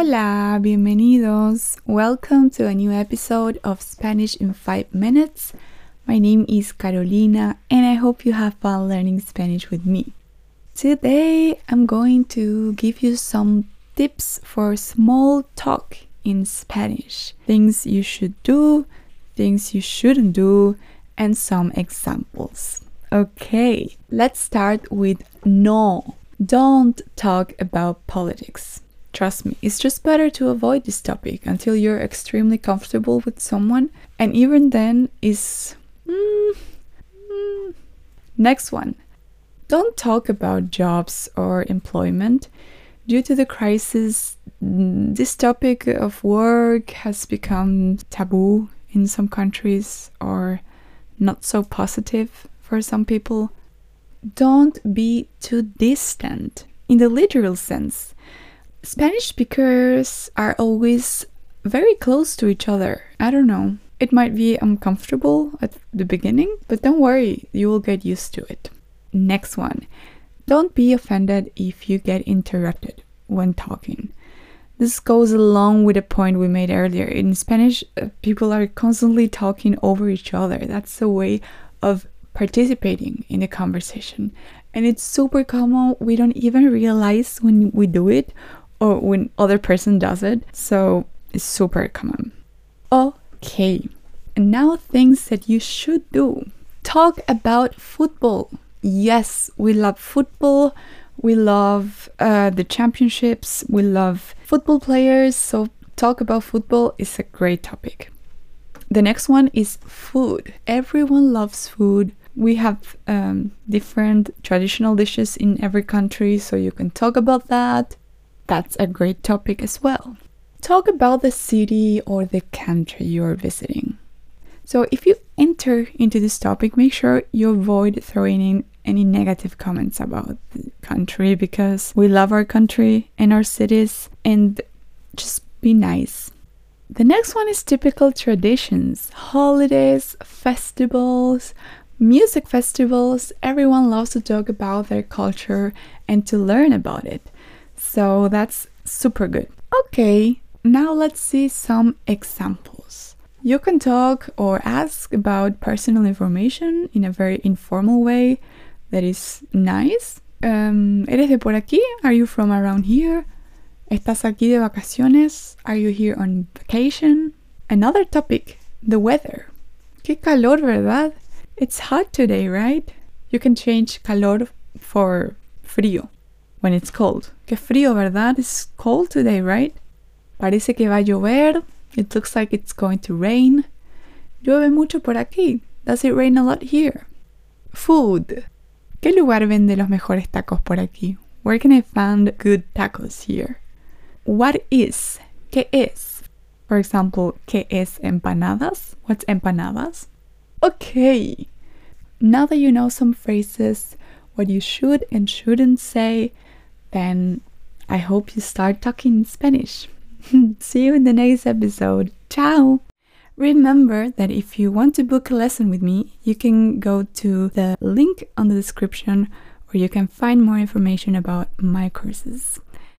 Hola, bienvenidos. Welcome to a new episode of Spanish in 5 Minutes. My name is Carolina and I hope you have fun learning Spanish with me. Today I'm going to give you some tips for small talk in Spanish. Things you should do, things you shouldn't do, and some examples. Okay, let's start with no. Don't talk about politics. Trust me, it's just better to avoid this topic until you're extremely comfortable with someone, and even then, is. Mm, mm. Next one. Don't talk about jobs or employment. Due to the crisis, this topic of work has become taboo in some countries or not so positive for some people. Don't be too distant in the literal sense. Spanish speakers are always very close to each other. I don't know. It might be uncomfortable at the beginning, but don't worry, you will get used to it. Next one. Don't be offended if you get interrupted when talking. This goes along with a point we made earlier. In Spanish, uh, people are constantly talking over each other. That's a way of participating in the conversation. And it's super common. We don't even realize when we do it or when other person does it. So it's super common. Okay. And now things that you should do. Talk about football. Yes, we love football. We love uh, the championships. We love football players. So talk about football is a great topic. The next one is food. Everyone loves food. We have um, different traditional dishes in every country, so you can talk about that. That's a great topic as well. Talk about the city or the country you're visiting. So, if you enter into this topic, make sure you avoid throwing in any negative comments about the country because we love our country and our cities and just be nice. The next one is typical traditions, holidays, festivals, music festivals. Everyone loves to talk about their culture and to learn about it. So that's super good. Okay, now let's see some examples. You can talk or ask about personal information in a very informal way that is nice. Um, ¿Eres de por aquí? Are you from around here? ¿Estás aquí de vacaciones? Are you here on vacation? Another topic, the weather. Qué calor, ¿verdad? It's hot today, right? You can change calor for frío when it's cold. Qué frío, ¿verdad? It's cold today, right? Parece que va a llover. It looks like it's going to rain. Llueve mucho por aquí. Does it rain a lot here? Food. ¿Qué lugar vende los mejores tacos por aquí? Where can I find good tacos here? What is? ¿Qué es? For example, ¿qué es empanadas? What's empanadas? Okay. Now that you know some phrases, what you should and shouldn't say, then I hope you start talking Spanish. See you in the next episode. Ciao! Remember that if you want to book a lesson with me, you can go to the link on the description where you can find more information about my courses.